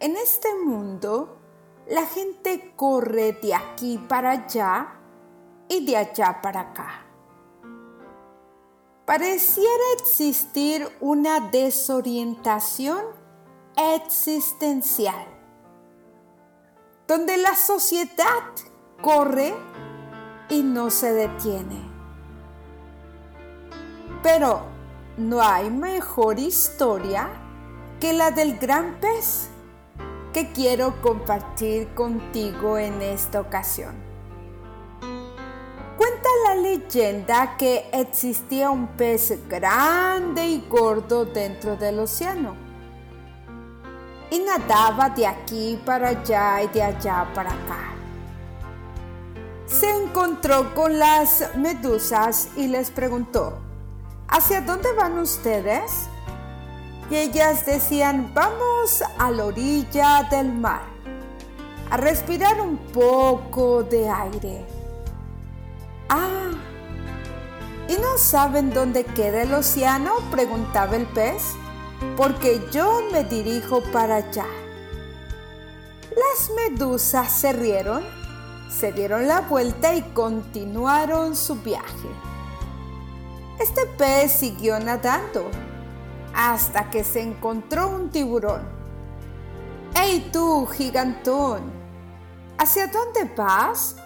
En este mundo, la gente corre de aquí para allá y de allá para acá. Pareciera existir una desorientación existencial, donde la sociedad corre y no se detiene. Pero no hay mejor historia que la del gran pez que quiero compartir contigo en esta ocasión. Cuenta la leyenda que existía un pez grande y gordo dentro del océano y nadaba de aquí para allá y de allá para acá. Se encontró con las medusas y les preguntó, ¿hacia dónde van ustedes? Y ellas decían, vamos a la orilla del mar, a respirar un poco de aire. Ah, ¿y no saben dónde queda el océano? preguntaba el pez, porque yo me dirijo para allá. Las medusas se rieron, se dieron la vuelta y continuaron su viaje. Este pez siguió nadando hasta que se encontró un tiburón. ¡Ey tú, gigantón! ¿Hacia dónde vas?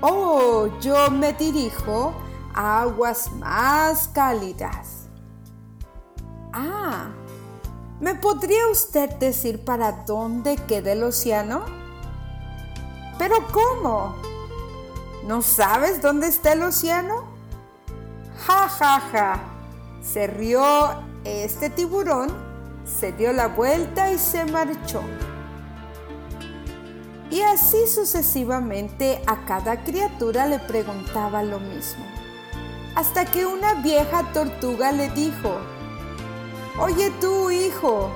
Oh, yo me dirijo a aguas más cálidas. Ah, ¿me podría usted decir para dónde queda el océano? ¿Pero cómo? ¿No sabes dónde está el océano? Ja, ja, ja. Se rió este tiburón, se dio la vuelta y se marchó. Y así sucesivamente a cada criatura le preguntaba lo mismo. Hasta que una vieja tortuga le dijo, Oye tú, hijo,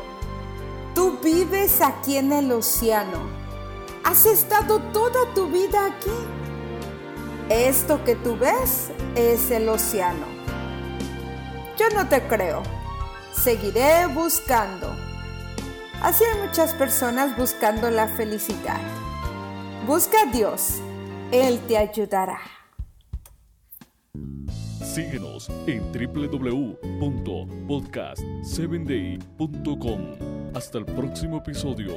tú vives aquí en el océano. Has estado toda tu vida aquí. Esto que tú ves es el océano. Yo no te creo. Seguiré buscando. Así hay muchas personas buscando la felicidad. Busca a Dios. Él te ayudará. Síguenos en www.podcast7day.com. Hasta el próximo episodio.